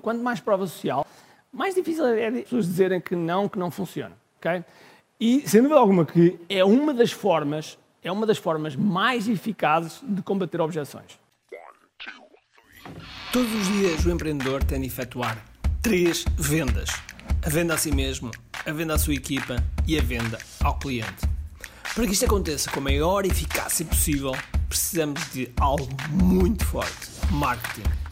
quanto mais prova social, mais difícil é as pessoas dizerem que não, que não funciona. ok? E, sem dúvida alguma, que é uma das formas, é uma das formas mais eficazes de combater objeções. Todos os dias o empreendedor tem de efetuar três vendas: a venda a si mesmo, a venda à sua equipa e a venda ao cliente. Para que isto aconteça com a maior eficácia possível, precisamos de algo muito forte: marketing.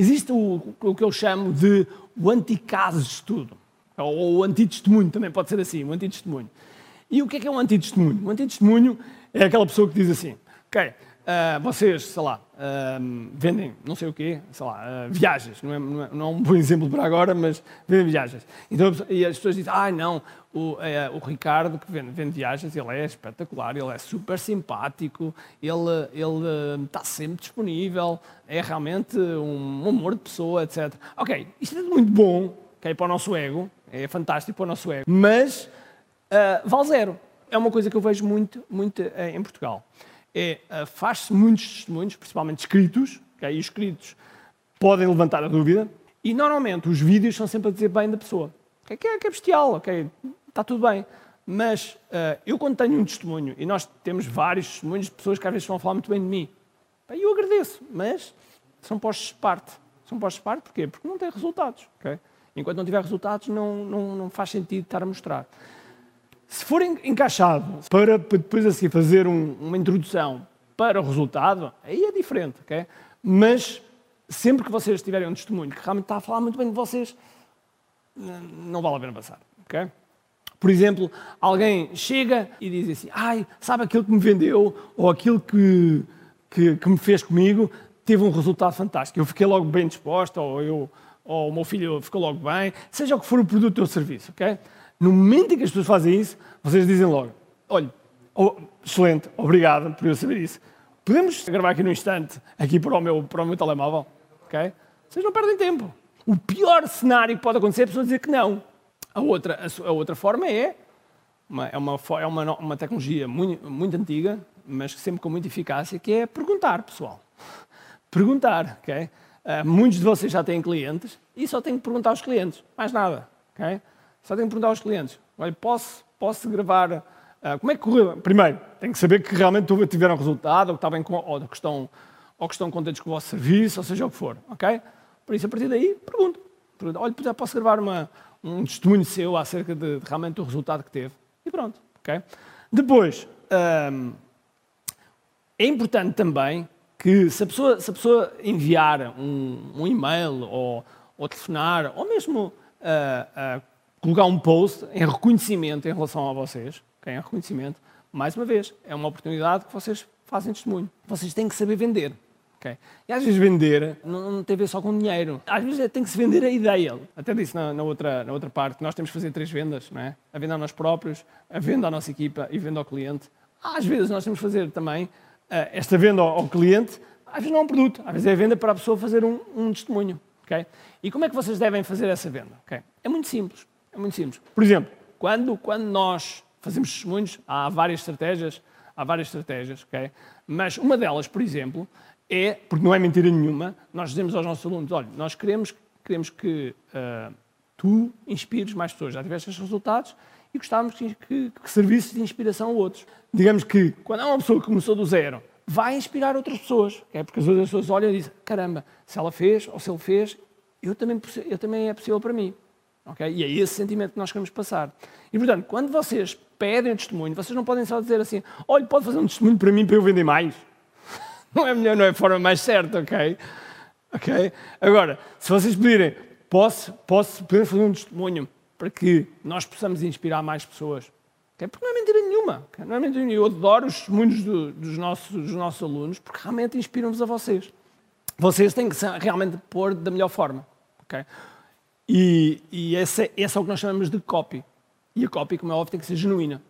Existe o, o que eu chamo de o anticaso de estudo, ou o antitestemunho, também pode ser assim, o antitestemunho. E o que é que é um antitestemunho? Um antitestemunho é aquela pessoa que diz assim, ok, Uh, vocês, sei lá, uh, vendem não sei o quê, sei lá, uh, viagens, não é, não, é, não é, um bom exemplo para agora, mas vendem viagens. Então, e as pessoas dizem, ah, não, o, o Ricardo que vende, vende, viagens, ele é espetacular, ele é super simpático, ele, ele está sempre disponível, é realmente um amor de pessoa, etc. Ok, isto é muito bom, okay, para o nosso ego, é fantástico para o nosso ego, mas vale zero. É uma coisa que eu vejo muito, muito em Portugal é uh, faz-se muitos testemunhos, principalmente escritos, okay? e os escritos podem levantar a dúvida, e normalmente os vídeos são sempre a dizer bem da pessoa. Okay? Que, é, que é bestial, ok, está tudo bem. Mas uh, eu quando tenho um testemunho, e nós temos vários testemunhos de pessoas que às vezes vão falar muito bem de mim, e eu agradeço, mas são postos de parte. São postos de parte porquê? Porque não têm resultados. Okay? Enquanto não tiver resultados, não, não, não faz sentido estar a mostrar. Se for encaixado para depois assim fazer um, uma introdução para o resultado, aí é diferente, ok? Mas sempre que vocês tiverem um testemunho que realmente está a falar muito bem de vocês, não vale a pena passar, ok? Por exemplo, alguém chega e diz assim, ai, sabe aquilo que me vendeu ou aquilo que, que, que me fez comigo teve um resultado fantástico. Eu fiquei logo bem disposta ou, eu, ou o meu filho ficou logo bem, seja o que for o produto ou serviço, ok? No momento em que as pessoas fazem isso, vocês dizem logo: olha, oh, excelente, obrigado por eu saber isso. Podemos gravar aqui no instante, aqui para o meu, para o meu telemóvel? Ok? Vocês não perdem tempo. O pior cenário que pode acontecer é a pessoa dizer que não. A outra, a, outra forma é uma, é, uma, é uma, uma tecnologia muito, muito antiga, mas sempre com muita eficácia, que é perguntar, pessoal. Perguntar, ok? Uh, muitos de vocês já têm clientes e só têm que perguntar aos clientes, mais nada, ok? Só tenho que perguntar aos clientes: olha, posso, posso gravar? Uh, como é que correu? Primeiro, tenho que saber que realmente tiveram resultado, ou que, com, ou, que estão, ou que estão contentes com o vosso serviço, ou seja o que for. Ok? Por isso, a partir daí, pergunto. pergunto olha, posso gravar uma, um testemunho seu acerca de, de, realmente do resultado que teve? E pronto. Ok? Depois, um, é importante também que se a pessoa, se a pessoa enviar um, um e-mail ou, ou telefonar, ou mesmo uh, uh, colocar um post em reconhecimento em relação a vocês, okay? em reconhecimento, mais uma vez, é uma oportunidade que vocês fazem testemunho. Vocês têm que saber vender. Okay? E às vezes vender não, não tem a ver só com dinheiro. Às vezes é, tem que se vender a ideia. Até disse na, na, outra, na outra parte, nós temos que fazer três vendas, não é? A venda a nós próprios, a venda à nossa equipa e venda ao cliente. Às vezes nós temos que fazer também uh, esta venda ao, ao, cliente, às vezes não é um produto, às vezes é a venda para a pessoa fazer um, um testemunho. Okay? E como é que vocês devem fazer essa venda? Okay? É muito simples. É muito simples. Por exemplo, quando, quando nós fazemos testemunhos, há várias estratégias, há várias estratégias, ok? Mas uma delas, por exemplo, é, porque não é mentira nenhuma, nós dizemos aos nossos alunos, olha, nós queremos, queremos que uh, tu inspires mais pessoas, já tiveste estes resultados e gostávamos que, que, que servisse de inspiração a outros. Digamos que, quando há uma pessoa que começou do zero, vai inspirar outras pessoas, okay? porque as outras pessoas olham e dizem, caramba, se ela fez ou se ele fez, eu também, eu também é possível para mim. Okay? E é esse sentimento que nós queremos passar. E, portanto, quando vocês pedem um testemunho, vocês não podem só dizer assim: olha, pode fazer um testemunho para mim para eu vender mais. Não é melhor, não é a forma mais certa, ok? Ok? Agora, se vocês pedirem, posso, posso poder fazer um testemunho para que nós possamos inspirar mais pessoas. Okay? Porque não é mentira nenhuma. Okay? Não é mentira nenhuma. Eu adoro os testemunhos do, dos, nossos, dos nossos alunos porque realmente inspiram-vos a vocês. Vocês têm que realmente pôr da melhor forma. Okay? E, e esse, esse é o que nós chamamos de copy. E a copy, como é óbvio, tem que ser genuína.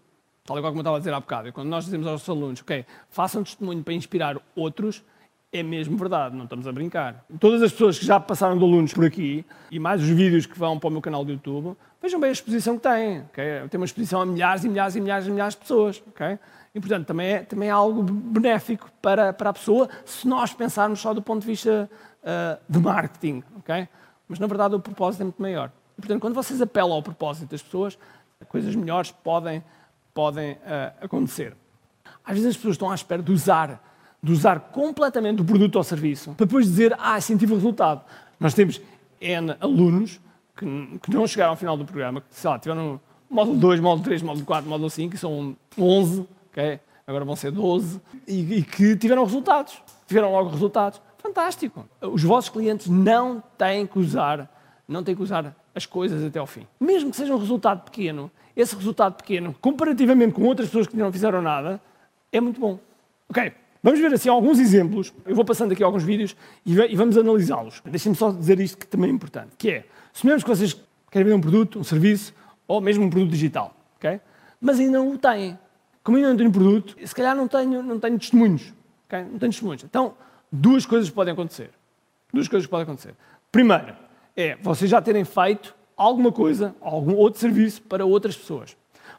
Tal igual como eu estava a dizer há bocado. Quando nós dizemos aos alunos, ok, façam testemunho para inspirar outros, é mesmo verdade, não estamos a brincar. Todas as pessoas que já passaram de alunos por aqui, e mais os vídeos que vão para o meu canal do YouTube, vejam bem a exposição que têm. Okay? Tem uma exposição a milhares e milhares e milhares e milhares de pessoas. Okay? E, portanto, também é, também é algo benéfico para, para a pessoa, se nós pensarmos só do ponto de vista uh, de marketing. Okay? Mas, na verdade, o propósito é muito maior. E, portanto, quando vocês apelam ao propósito das pessoas, coisas melhores podem, podem uh, acontecer. Às vezes as pessoas estão à espera de usar, de usar completamente o produto ou serviço para depois dizer, ah, senti o resultado. Nós temos N alunos que, que não chegaram ao final do programa, que, sei lá, tiveram módulo 2, módulo 3, módulo 4, módulo 5, que são 11, okay? agora vão ser 12, e, e que tiveram resultados. Tiveram logo resultados. Fantástico. Os vossos clientes não têm que usar, não têm que usar as coisas até ao fim. Mesmo que seja um resultado pequeno, esse resultado pequeno, comparativamente com outras pessoas que não fizeram nada, é muito bom. Ok, vamos ver assim alguns exemplos. Eu vou passando aqui alguns vídeos e vamos analisá-los. Deixem-me só dizer isto que também é importante, que é, suponhamos que vocês querem vender um produto, um serviço, ou mesmo um produto digital, ok? Mas ainda não o têm. Como ainda não tenho produto, se calhar não tenho, não tenho testemunhos, ok? Não tenho testemunhos. Então, duas coisas podem acontecer. Duas coisas podem acontecer. Primeiro, é vocês já terem feito alguma coisa, algum outro serviço para outras pessoas.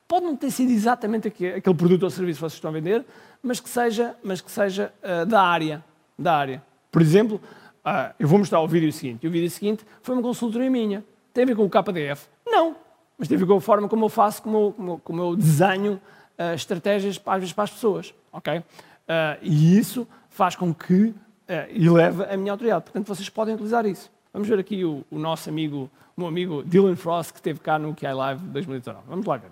Pode não ter sido exatamente aquele produto ou serviço que vocês estão a vender, mas que seja, mas que seja uh, da área. Da área. Por exemplo, uh, eu vou mostrar o vídeo seguinte. E o vídeo seguinte foi uma consultoria minha. Tem a ver com o KDF? Não. Mas tem a ver com a forma como eu faço, como, como, como eu desenho uh, estratégias às vezes para as pessoas. ok? e isso faz com que eh, eleve a minha autoridade. Portanto, vocês podem utilizar isso. Vamos ver aqui o, o nosso amigo, o meu amigo Dylan Frost, que esteve cá no QI Live 2019. Vamos lá ver.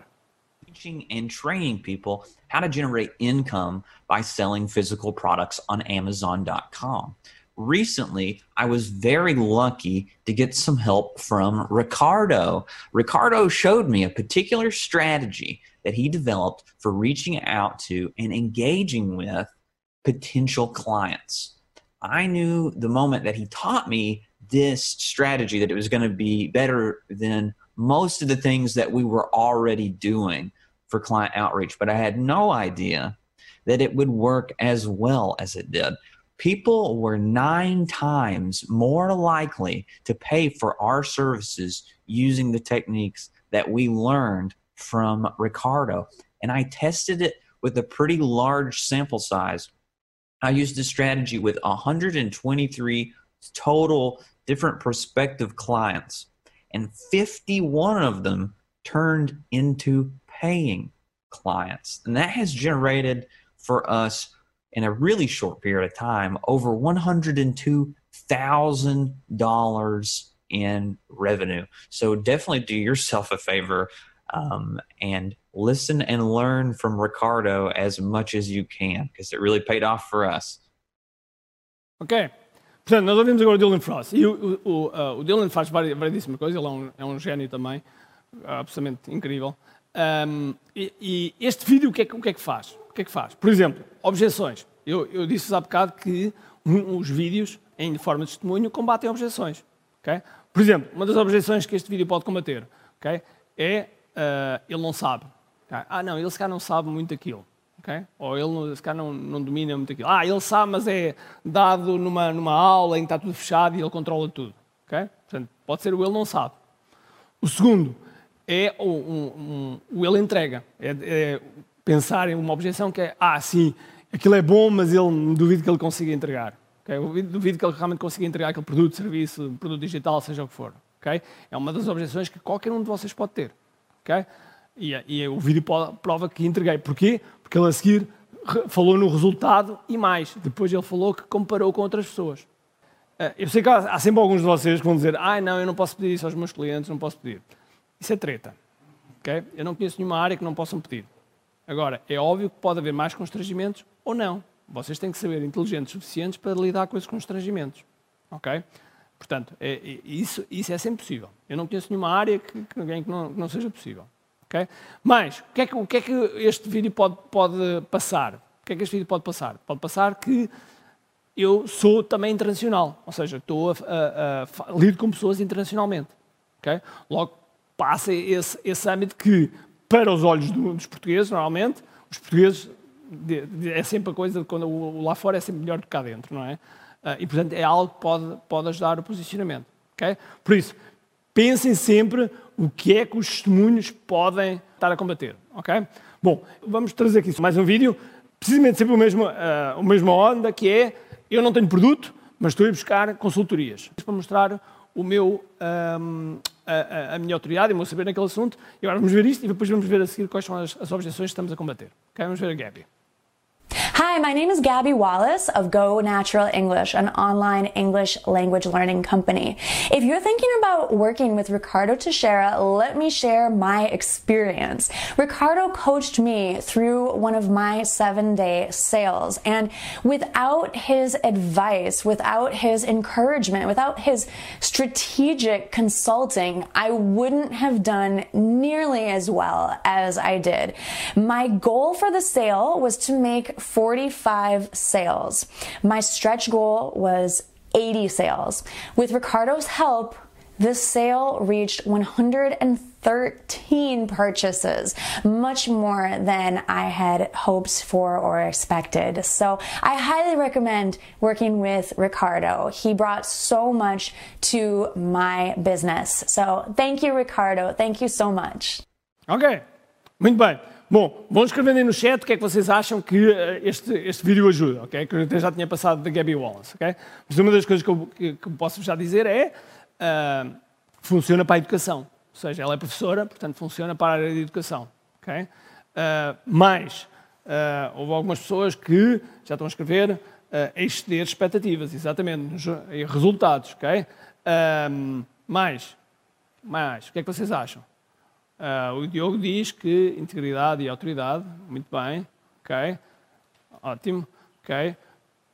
Teaching and training people how to generate income by selling physical products on Amazon.com. recently I was very lucky to get some help from Ricardo. Ricardo showed me a particular strategy that he developed for reaching out to and engaging with potential clients. I knew the moment that he taught me this strategy that it was going to be better than most of the things that we were already doing for client outreach, but I had no idea that it would work as well as it did. People were nine times more likely to pay for our services using the techniques that we learned from Ricardo. And I tested it with a pretty large sample size. I used a strategy with 123 total different prospective clients, and 51 of them turned into paying clients. And that has generated for us in a really short period of time over $102,000 in revenue. So definitely do yourself a favor um, and listen and learn from Ricardo as much as you can because it really paid off for us. Okay. Portanto, nós ouvimos agora o Dylan Frost. E o, o, uh, o Dylan faz variedíssima coisa, ele é um, é um gênio também, absolutamente incrível. Um, e, e, este vídeo o que, é, o que, é, que faz? O que é que faz? Por exemplo, objeções. Eu, eu disse-vos há bocado que os vídeos, em forma de testemunho, combatem objeções. Okay? Por exemplo, uma das objeções que este vídeo pode combater okay, é uh, ele não sabe. Ah, não, ele se calhar não sabe muito aquilo. Okay? Ou ele, se calhar, não, não domina muito aquilo. Ah, ele sabe, mas é dado numa, numa aula em que está tudo fechado e ele controla tudo. Okay? Portanto, pode ser o ele não sabe. O segundo é o, um, um, o ele entrega. É, é, pensar em uma objeção que é, ah, sim, aquilo é bom, mas ele duvido que ele consiga entregar. Okay? Eu duvido que ele realmente consiga entregar aquele produto, serviço, produto digital, seja o que for. Okay? É uma das objeções que qualquer um de vocês pode ter. Okay? E, e o vídeo prova que entreguei. Porquê? Porque ele a seguir falou no resultado e mais. Depois ele falou que comparou com outras pessoas. Eh, eu sei que há, sempre alguns de vocês que vão dizer ah, não, eu não posso pedir isso aos meus clientes, não posso pedir. Isso é treta. Okay? Eu não conheço nenhuma área que não possam pedir. Agora, é óbvio que pode haver mais constrangimentos ou não. Vocês têm que saber inteligentes suficientes para lidar com esses constrangimentos. Ok? Portanto, é, é, isso, isso é sempre possível. Eu não conheço nenhuma área que, que, que, não, que não seja possível. Okay? Mas, o que, é que, o que é que este vídeo pode, pode passar? O que é que este vídeo pode passar? Pode passar que eu sou também internacional, ou seja, estou a, a, a, lido com pessoas internacionalmente. Okay? Logo, passa esse, esse âmbito que, para os olhos do, dos portugueses, normalmente, os portugueses de, de, é sempre a coisa de quando o, lá fora é sempre melhor do que cá dentro, não é? Uh, e, portanto, é algo que pode, pode ajudar o posicionamento. Okay? Por isso, pensem sempre o que é que os testemunhos podem estar a combater. Okay? Bom, vamos trazer aqui mais um vídeo, precisamente sempre o mesmo, uh, a mesma onda, que é, eu não tenho produto, mas estou a buscar consultorias. Para mostrar o meu, um, a, a, minha autoridade o meu saber naquele assunto. E agora vamos ver isto e depois vamos ver a seguir quais são as, as objeções que estamos a combater. Okay? Vamos ver a Gabi. Hi, my name is Gabby Wallace of Go Natural English, an online English language learning company. If you're thinking about working with Ricardo Teixeira, let me share my experience. Ricardo coached me through one of my seven day sales, and without his advice, without his encouragement, without his strategic consulting, I wouldn't have done nearly as well as I did. My goal for the sale was to make 45 sales. My stretch goal was 80 sales. With Ricardo's help, this sale reached 113 purchases, much more than I had hoped for or expected. So I highly recommend working with Ricardo. He brought so much to my business. So thank you, Ricardo. Thank you so much. Okay, muito bem. Bom, vão escrevendo aí no chat o que é que vocês acham que eh, este, este vídeo ajuda, ok? Que eu já tinha passado da Gabby Wallace, ok? Mas uma das coisas que eu, que, posso já dizer é uh, funciona para a educação. Ou seja, ela é professora, portanto funciona para a área de educação, ok? Uh, mais, uh, houve algumas pessoas que já estão a escrever uh, exceder expectativas, exatamente, resultados, ok? mais, mais, o que é que vocês acham? Uh, o Diogo diz que integridade e autoridade, muito bem, ok, ótimo, ok.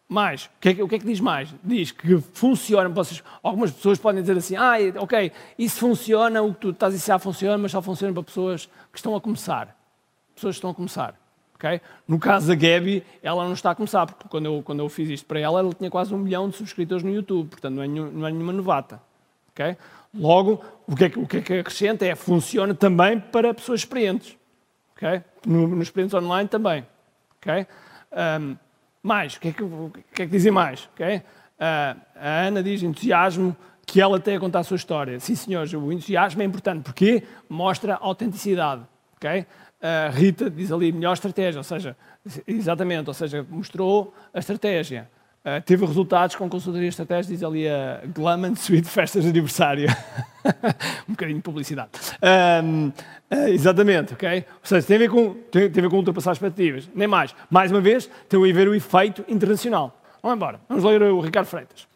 Mais, o que, é, o que, é, que diz mais? Diz que funciona, vocês, algumas pessoas podem dizer assim, ah, ok, isso funciona, o que tu estás a dizer funciona, mas só funciona para pessoas que estão a começar. Pessoas que estão a começar. Okay? No caso da Gabi, ela não está a começar, porque quando eu, quando eu fiz isto para ela, ela tinha quase um milhão de subscritores no YouTube, portanto não é, não é nenhuma novata. Okay? Logo, o que, é que, o que é que acrescenta é funciona também para pessoas experientes. Okay? No, nos experientes online também. Okay? Um, mais, o que, é que, o que é que dizem mais? Okay? Uh, a Ana diz entusiasmo que ela tem a contar a sua história. Sim, senhores, o entusiasmo é importante porque mostra autenticidade. Okay? A Rita diz ali melhor estratégia, ou seja, exatamente, ou seja, mostrou a estratégia. Uh, teve resultados com consultoria estratégica, diz ali a Glaman Suite Festas de Aniversário. um bocadinho de publicidade. Um, uh, ah, exatamente, ok? Ou seja, tem a, ver com, tem, tem a ver com ultrapassar expectativas. Nem mais. Mais uma vez, tem a ver o efeito internacional. Vamos embora. Vamos ler o Ricardo Freitas.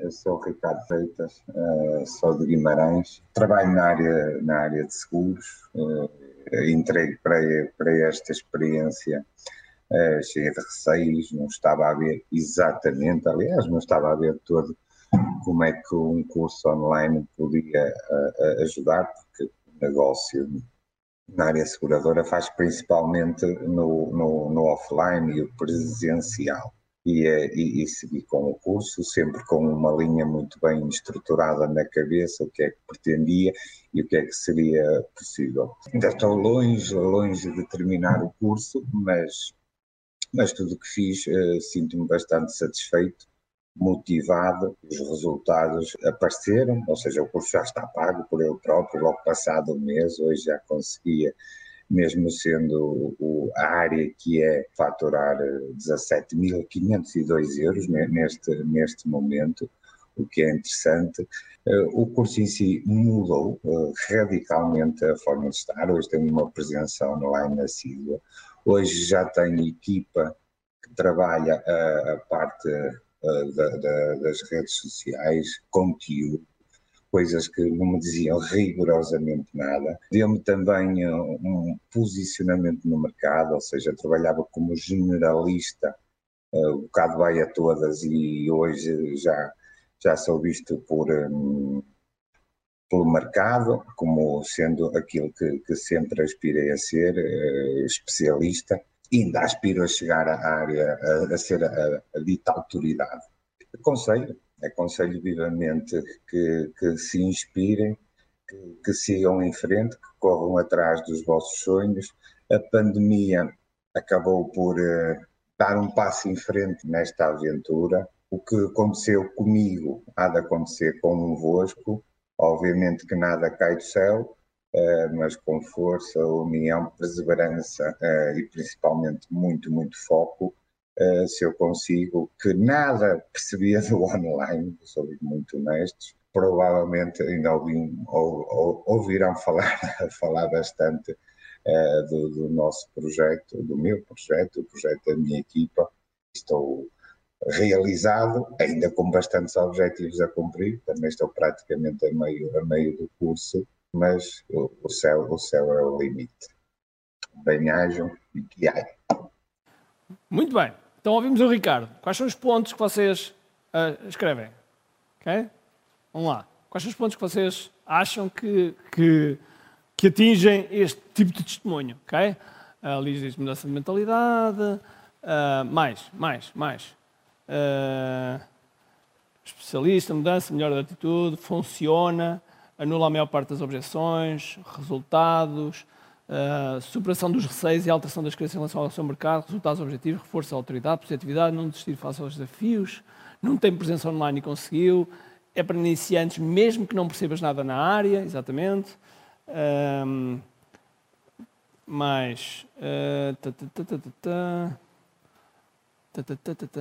Eu sou o Ricardo Freitas, uh, sou de Guimarães, trabalho na área, na área de seguros, entrei para, para esta experiência cheia de receios, não estava a ver exatamente, aliás, não estava a ver todo como é que um curso online podia ajudar, porque o negócio na área seguradora faz principalmente no, no, no offline e o presencial. E, e, e, segui com o curso, sempre com uma linha muito bem estruturada na cabeça, o que é que pretendia e o que é que seria possível. Ainda estou longe, longe de terminar o curso, mas mas tudo o que fiz uh, sinto-me bastante satisfeito, motivado, os resultados apareceram, ou seja, o curso já está pago por ele próprio, logo passado um mês, hoje já conseguia, mesmo sendo o, a área que é faturar 17.502 eh, euros neste, neste momento, o que é interessante. Uh, o curso em si mudou radicalmente a forma de estar, hoje tem uma presença online assídua, Hoje já tenho equipa que trabalha a, a parte a, da, da, das redes sociais, conteúdo, coisas que não me diziam rigorosamente nada. Deu-me também um, um posicionamento no mercado, ou seja, trabalhava como generalista, uh, um bocado vai a todas e hoje já, já sou visto por. Um, pelo mercado, como sendo aquilo que, que sempre aspirei a ser, uh, especialista, e ainda aspiro a chegar à área, a, a ser a, a dita autoridade. Aconselho, aconselho vivamente que, que se inspirem que, que sigam em frente, que corram atrás dos vossos sonhos. A pandemia acabou por uh, dar um passo em frente nesta aventura. O que aconteceu comigo há de acontecer convosco. Obviamente que nada cai do céu, uh, mas com força, união, perseverança uh, e principalmente muito, muito foco, uh, se eu consigo, que nada percebia do online, sou muito honestos, provavelmente ainda ouvi, ou, ou, ouvirão falar, falar bastante do, do nosso projeto, do meu projeto, o projeto da minha equipa. Estou realizado, ainda com bastantes objetivos a cumprir, também estou praticamente a meio, a meio do curso, mas o, o céu, o céu é o limite. Bem-ajam e que ai. Muito bem. Então ouvimos o Ricardo. Quais são os pontos que vocês uh, escrevem? Ok? Vamos lá. Quais são os pontos que vocês acham que, que, que atingem este tipo de testemunho? Ok? A Liz diz mudança de mentalidade. Uh, mais, mais, mais. Uh, especialista, mudança, melhor de atitude, funciona, anula a maior parte das objeções, resultados, uh, superação dos receios e alteração das crenças em relação ao seu mercado, resultados objetivos, reforço da autoridade, positividade, não desistir face aos desafios, não tem presença online e conseguiu, é para iniciantes mesmo que não percebas nada na área, exatamente. Um, mais. Uh,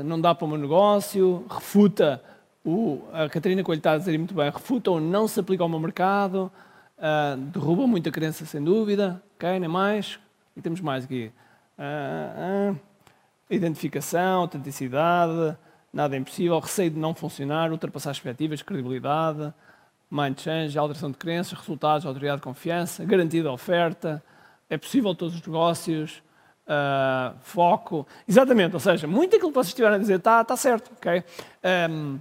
não dá para o meu negócio, refuta o, a Catarina Coelho está a dizer muito bem, refuta ou não se aplica ao meu mercado, uh, derruba muita crença sem dúvida, ok, nem mais. E temos mais aqui. Uh, uh, identificação, autenticidade, nada é impossível, receio de não funcionar, ultrapassar expectativas, credibilidade, mind change, alteração de crenças, resultados, autoridade de confiança, garantida oferta, é possível todos os negócios, uh, foco. Exatamente, ou seja, muito aquilo que vocês estiveram a dizer está, está certo. Okay? Um,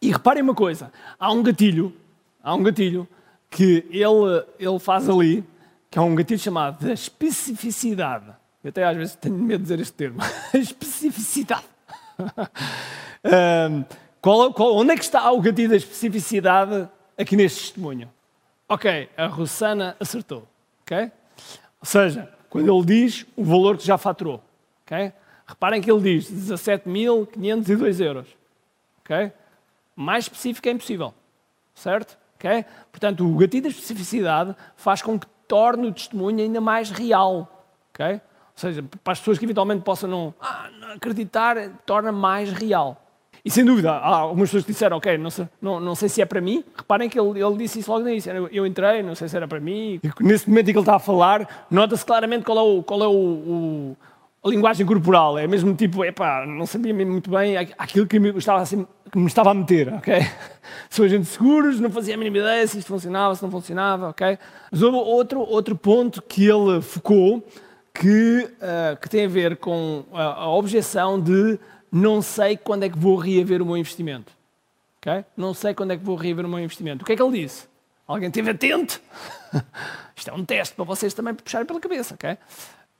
e reparem uma coisa: há um gatilho, há um gatilho que ele, ele faz ali, que é um gatilho chamado da especificidade. Eu até às vezes tenho medo de dizer este termo. especificidade. um, qual, qual, onde é que está o gatilho da especificidade aqui neste testemunho? Ok, a Rossana acertou. Ok? Ou seja, quando ele diz o valor que já faturou. Okay? Reparem que ele diz 17.502 euros. Okay? Mais específico é impossível. Certo? Okay? Portanto, o gatilho da especificidade faz com que torne o testemunho ainda mais real. Okay? Ou seja, para as pessoas que eventualmente possam não, ah, não acreditar, torna mais real. E sem dúvida, há algumas pessoas que disseram, ok, não sei, não, não sei se é para mim. Reparem que ele, ele disse isso logo no início. Eu, entrei, não sei se era para mim. E nesse momento em que ele está a falar, nota-se claramente qual é, o, qual é o, o, a linguagem corporal. É mesmo tipo, epá, não sabia muito bem aquilo que me estava, assim, que me estava a meter, ok? Sou agente de seguros, não fazia a mínima ideia se isto funcionava, se não funcionava, ok? Mas houve outro, outro ponto que ele focou que, uh, que tem a ver com a, a objeção de não sei quando é que vou reaver o meu investimento. Okay? Não sei quando é que vou reaver o meu investimento. O que é que ele disse? Alguém esteve atento? Isto é um teste para vocês também puxarem pela cabeça, ok?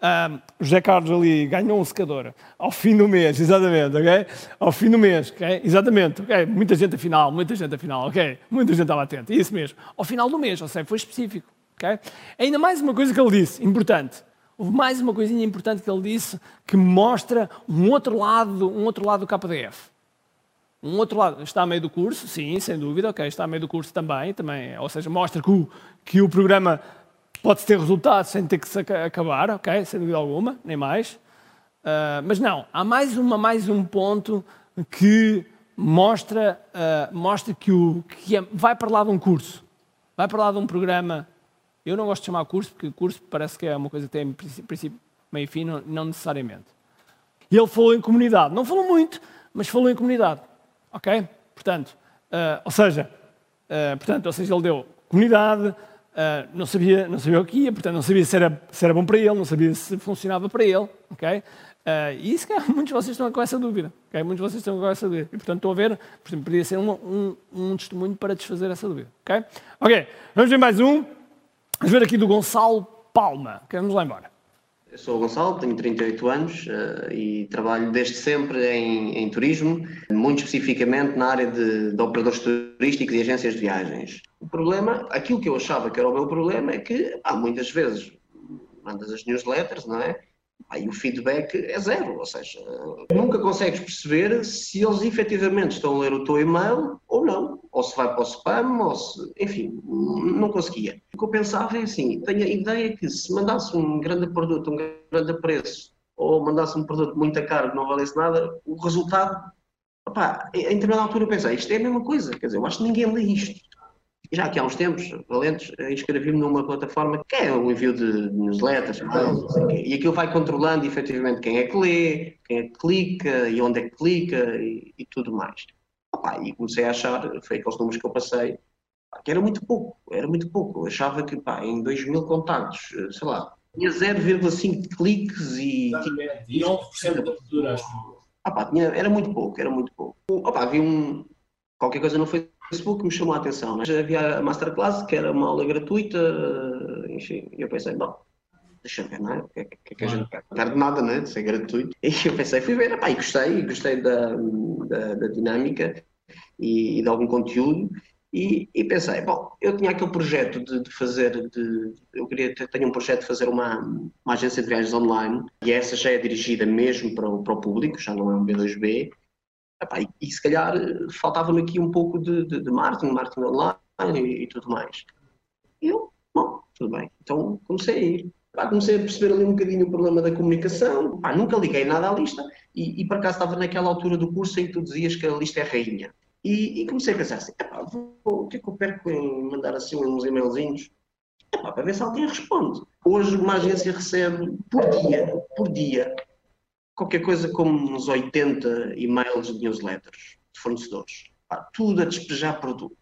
Um, José Carlos ali ganhou um secador ao fim do mês, exatamente, ok? Ao fim do mês, ok? Exatamente, ok? Muita gente afinal, muita gente afinal, ok? Muita gente estava atenta, isso mesmo. Ao final do mês, ou seja, foi específico, ok? Ainda mais uma coisa que ele disse, importante. Houve mais uma coisinha importante que ele disse que mostra um outro lado, um outro lado do KDF. Um outro lado, está a meio do curso, sim, sem dúvida, ok, está a meio do curso também, também ou seja, mostra que o, que o programa pode ter resultados sem ter que se acabar, ok, sem dúvida alguma, nem mais. Uh, mas não, há mais, uma, mais um ponto que mostra, uh, mostra que, o, que é, vai para lá de um curso, vai para lá de um programa eu não gosto de chamar curso, porque curso parece que é uma coisa que tem princípio, meio fim, não, necessariamente. E ele falou em comunidade. Não falou muito, mas falou em comunidade. Ok? Portanto, uh, ou seja, uh, portanto, ou seja, ele deu comunidade, uh, não, sabia, não sabia o que ia, portanto, não sabia se era, se era bom para ele, não sabia se funcionava para ele. Ok? e isso que muitos de vocês estão com essa dúvida. Okay? Muitos de vocês estão com essa dúvida. E, portanto, estou a ver, por exemplo, poderia ser um, um, um testemunho para desfazer essa dúvida. Ok? Ok, vamos ver mais um. Vamos ver aqui do Gonçalo Palma. Vamos lá embora. Eu sou o Gonçalo, tenho 38 anos uh, e trabalho desde sempre em, em, turismo, muito especificamente na área de, de, operadores turísticos e agências de viagens. O problema, aquilo que eu achava que era o meu problema é que há muitas vezes mandas as newsletters, não é? Aí o feedback é zero, ou seja, nunca consegues perceber se eles efetivamente estão a ler o teu e-mail ou não, ou se vai para o spam, ou se, enfim, não conseguia. O que eu pensava é assim, tenho a ideia que se mandasse um grande produto, um grande preço, ou mandasse um produto muito caro que não valesse nada, o resultado, opá, em determinada altura eu pensei, isto é a mesma coisa, quer dizer, eu acho que ninguém lê isto já que há uns tempos, valentes, inscrevi-me numa plataforma que é o envio de newsletters então, e aquilo vai controlando efetivamente quem é que lê, quem é que clica e onde é que clica e, e tudo mais. Opa, e comecei a achar, foi aqueles números que eu passei, que era muito pouco, era muito pouco. Eu achava que pá, em 2 mil contactos, sei lá, tinha 0,5 cliques e. Exatamente, e 11% da abertura, acho. Ah, pá, tinha, era muito pouco, era muito pouco. Opa, havia um, qualquer coisa no Facebook me chamou a atenção. Né? Já havia a Masterclass, que era uma aula gratuita, enfim, e eu pensei, bom, deixa eu ver, não é? O que, que, que, que a gente quer? Não quero de nada, né? Ser gratuito. E eu pensei, fui ver, epá, e gostei, gostei da, da, da dinâmica e, e, de algum conteúdo. E, e, pensei, bom, eu tinha aquele projeto de, de fazer, de, eu queria ter, tenho um projeto de fazer uma, uma agência de viagens online, e essa já é dirigida mesmo para o, para o público, já não é um B2B, Epá, e, e, se calhar faltava-me aqui um pouco de, de, de marketing, marketing online e, e, tudo mais. E eu, bom, tudo bem. Então comecei a ir. Comecei a perceber ali um bocadinho o problema da comunicação. Nunca liguei nada à lista e, e por acaso estava naquela altura do curso em que tu dizias que a lista é rainha. E, e comecei a pensar assim, epá, vou, o que é que eu perco em mandar assim uns e-mailzinhos epá, para ver se alguém responde. Hoje uma agência recebe por dia, por dia, qualquer coisa como uns 80 e-mails de newsletters de fornecedores. Pá, tudo a despejar produto.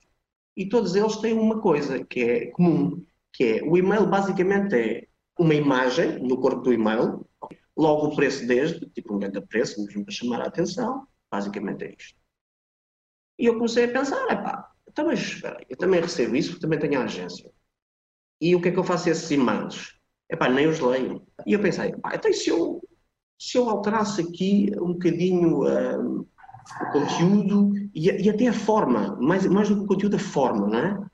E todos eles têm uma coisa que é comum, que é o e-mail basicamente é uma imagem no corpo do e-mail, logo o preço desde, tipo um grande preço, mesmo para chamar a atenção, basicamente é isto. E eu comecei a pensar, é então, espera, eu também recebo isso, também tenho a agência. E o que é que eu faço a esses e-mails? Pá, nem os leio. E eu pensei, pá, então se eu se eu alterasse aqui um bocadinho um, o conteúdo e, e, até a forma, mais, mais do que o conteúdo, a forma, não é?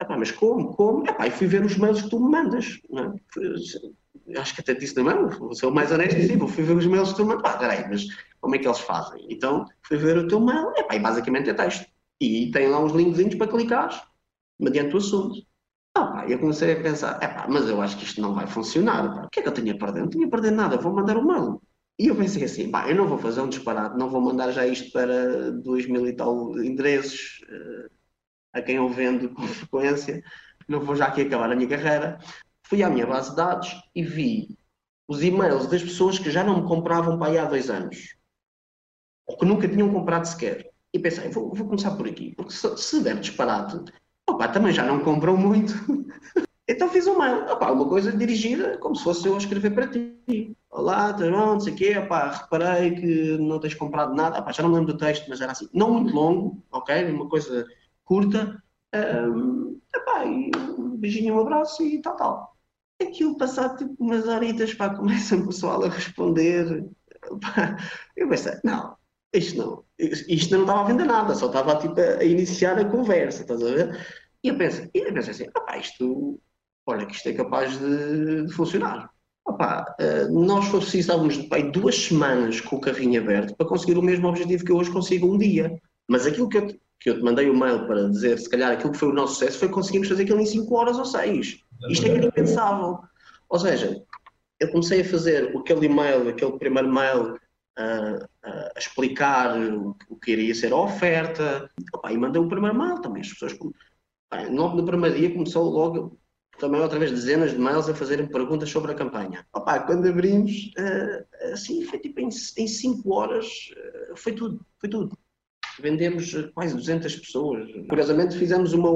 Epá, mas como? Como? Epá, e fui ver os mails que tu me mandas. É? Acho que até disse também, vou ser o mais honesto possível. Fui ver os mails que tu me mandas. Pá, peraí, mas como é que eles fazem? Então, fui ver o teu mail, epá, e basicamente é texto. E tem lá uns linkzinhos para clicares, mediante o assunto. Ah, eu comecei a pensar, é pá, mas eu acho que isto não vai funcionar. Pá. O que é que eu tinha a perder? Não tinha a perder nada, vou mandar um mail. E eu pensei assim, pá, eu não vou fazer um disparate, não vou mandar já isto para dois mil e tal endereços uh, a quem eu vendo com frequência, não vou já aqui acabar a minha carreira. Fui à minha base de dados e vi os e-mails das pessoas que já não me compravam para aí há dois anos, ou que nunca tinham comprado sequer. E pensei, vou, vou começar por aqui, porque se, se der disparate, Opa, também já não compram muito. então fiz um mail, opa, uma coisa dirigida como se fosse eu a escrever para ti. Olá, tudo bom, não sei o quê, opa, reparei que não tens comprado nada, opa, já não lembro do texto, mas era assim, não muito longo, ok? Uma coisa curta. Um, e um beijinho, um abraço e tal, tal. Aquilo passado tipo umas horitas, pá, começa o pessoal a responder. Opa, eu pensei, não, isto não, isto não estava a vender nada, só estava tipo, a iniciar a conversa, estás a ver? E eu pensei, eu pensei assim, opá, isto, olha que isto é capaz de, de funcionar. Opá, uh, nós precisávamos de pai, duas semanas com o carrinho aberto para conseguir o mesmo objetivo que eu hoje consigo um dia. Mas aquilo que eu, que eu te mandei o um mail para dizer, se calhar aquilo que foi o nosso sucesso foi conseguirmos fazer aquilo em 5 horas ou 6. Isto é impensável. Ou seja, eu comecei a fazer aquele e-mail, aquele primeiro mail a, a explicar o, o, que iria ser a oferta. Opa, e mandei o primeiro mail também. As pessoas, opa, no primeiro dia, começou logo também outra vez dezenas de mails a fazerem perguntas sobre a campanha. Opa, quando abrimos, uh, assim, foi tipo em 5 horas, uh, foi tudo, foi tudo. Vendemos quase 200 pessoas. Curiosamente fizemos uma,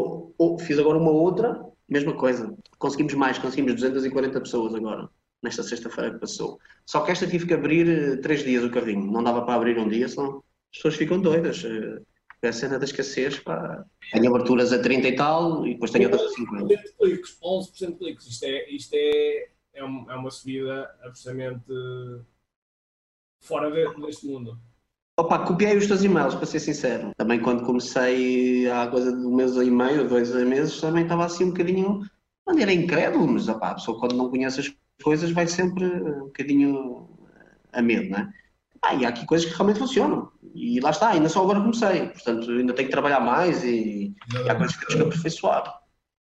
fiz agora uma outra, mesma coisa. Conseguimos mais, conseguimos 240 pessoas agora nesta sexta-feira que passou. Só que esta tive que abrir eh, três dias o carrinho, não dava para abrir um dia, senão as pessoas ficam doidas. Eh, é a cena da escassez, pá. Tenho aberturas a 30 e tal e depois tenho outras a 50. 11% de cliques, 11% de cliques, isto é, isto é, é, é uma subida absolutamente fora de- deste mundo. Opa, copiei os teus e-mails, para ser sincero. Também quando comecei há coisa de um mês e meio, dois meses, também estava assim um bocadinho, de maneira incrédulo, mas opa, a pessoa quando não conhece as coisas vai sempre um bocadinho a medo, não é? Ah, e há aqui coisas que realmente funcionam. E lá está, ainda só agora comecei. Portanto, ainda tenho que trabalhar mais e, e há coisas que temos que aperfeiçoar.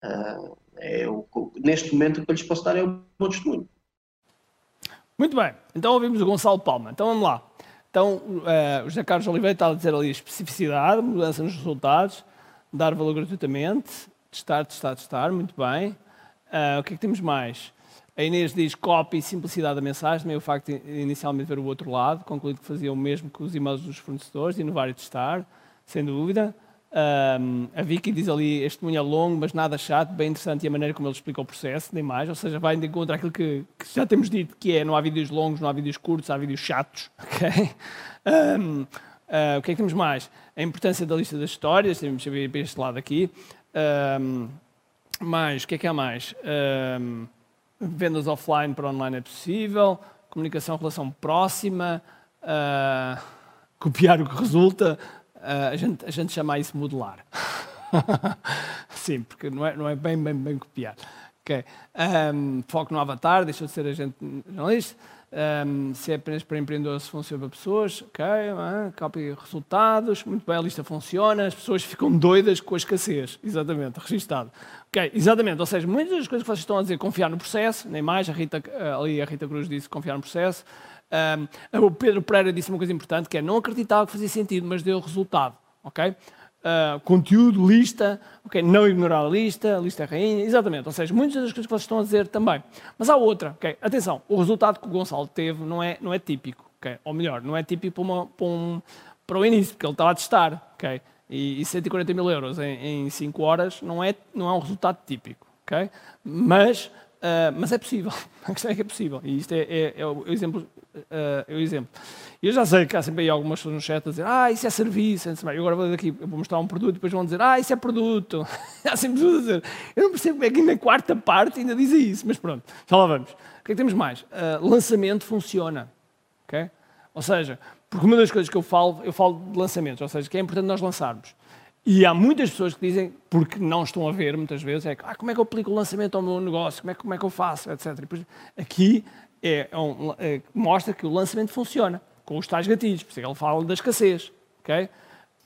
Ah, é o, neste momento, o que eu lhes posso dar é o meu testemunho. Muito bem, então ouvimos o Gonçalo Palma. Então vamos lá. Então, eh, o José Carlos Oliveira está a dizer ali especificidade, mudança nos resultados, dar valor gratuitamente, testar, testar, testar, muito bem. Ah, o que é que temos mais? A Inês diz copy e simplicidade da mensagem, também o facto de inicialmente ver o outro lado, concluído que fazia o mesmo que os e-mails dos fornecedores, inovar e testar, sem dúvida. Ahm, a Vicky diz ali, este testemunho é longo, mas nada chato, bem interessante e a maneira como ele explica o processo, nem mais, ou seja, vai de encontro àquilo que, que já temos dito, que é, não há vídeos longos, não há vídeos curtos, há vídeos chatos, ok? Ahm, ah, o que é que temos mais? A importância da lista das histórias, temos que ver para este lado aqui. Ahm, mais, o que é que há mais? Ahm, vendas offline para online é possível, comunicação, relação próxima, ah, copiar o que resulta, ah, a, gente, a gente chama isso modelar. Sim, porque não é, não é bem, bem, bem copiar. Ok. Ahm, foco no avatar, deixa de ser agente jornalista. Ahm, se é apenas para empreendedores, se funciona para pessoas, ok. ah, copy resultados, muito bem, a lista funciona, as pessoas ficam doidas com a escassez. Exatamente, registado. Ok, exatamente, ou seja, muitas das coisas que vocês estão a dizer, confiar no processo, nem mais, a Rita, ali a Rita Cruz disse confiar no processo. Ahm, o Pedro Pereira disse uma coisa importante, que é não acreditava que fazia sentido, mas deu resultado, ok? Uh, conteúdo, lista, ok? Não ignorar a lista, a lista é rainha, exatamente. Ou seja, muitas das coisas que vocês estão a dizer também. Mas há outra, ok? Atenção, o resultado que o Gonçalo teve não é, não é típico, ok? Ou melhor, não é típico para, uma, para, um, para o início, porque ele estava a testar, ok? E, e 140 mil euros em 5 horas não é, não é um resultado típico, ok? Mas, uh, mas é possível. A questão é que é possível. E isto é, é, é o exemplo. Uh, é o exemplo. Eu já sei que há sempre aí algumas pessoas no chat a dizer ah, isso é serviço, eu agora vou daqui, vou mostrar um produto e depois vão dizer ah, isso é produto. há sempre pessoas a dizer, eu não percebo como é que na quarta parte ainda dizem isso, mas pronto, já lá vamos. O que é que temos mais? Uh, lançamento funciona, ok? Ou seja, porque uma das coisas que eu falo, eu falo de lançamentos, ou seja, que é importante nós lançarmos. E há muitas pessoas que dizem, porque não estão a ver muitas vezes, é ah, como é que eu aplico o lançamento ao meu negócio, como é, como é que eu faço, etc. Depois, aqui é, é um, é, mostra que o lançamento funciona com os tais gatilhos, por isso é ele fala da escassez. Okay?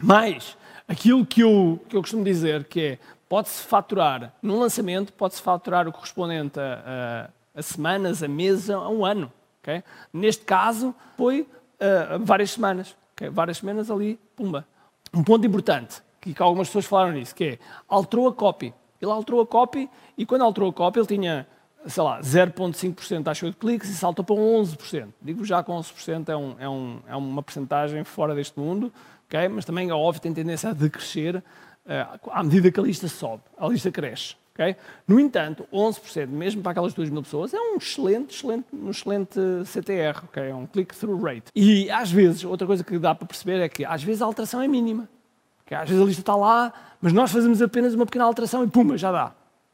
Mas, aquilo que eu, que eu costumo dizer que é, pode-se faturar, num lançamento, pode-se faturar o correspondente a, a, a, semanas, a meses, a um ano. Okay? Neste caso, foi uh, várias semanas. Okay? Várias semanas ali, pumba. Um ponto importante, que, algumas pessoas falaram nisso, que é, alterou a copy. Ele alterou a copy e quando alterou a copy ele tinha sei lá, 0,5% achou de cliques e saltou para um 11%. Digo já que 11% é, um, é, um, é uma percentagem fora deste mundo, okay? mas também é óbvio tem tendência a decrescer uh, à medida que a lista sobe, a lista cresce. Okay? No entanto, 11%, mesmo para aquelas 2 mil pessoas, é um excelente, excelente, um excelente CTR, okay? é um click-through rate. E às vezes, outra coisa que dá para perceber é que às vezes a alteração é mínima. Okay? Às vezes a lista está lá, mas nós fazemos apenas uma pequena alteração e puma, já dá.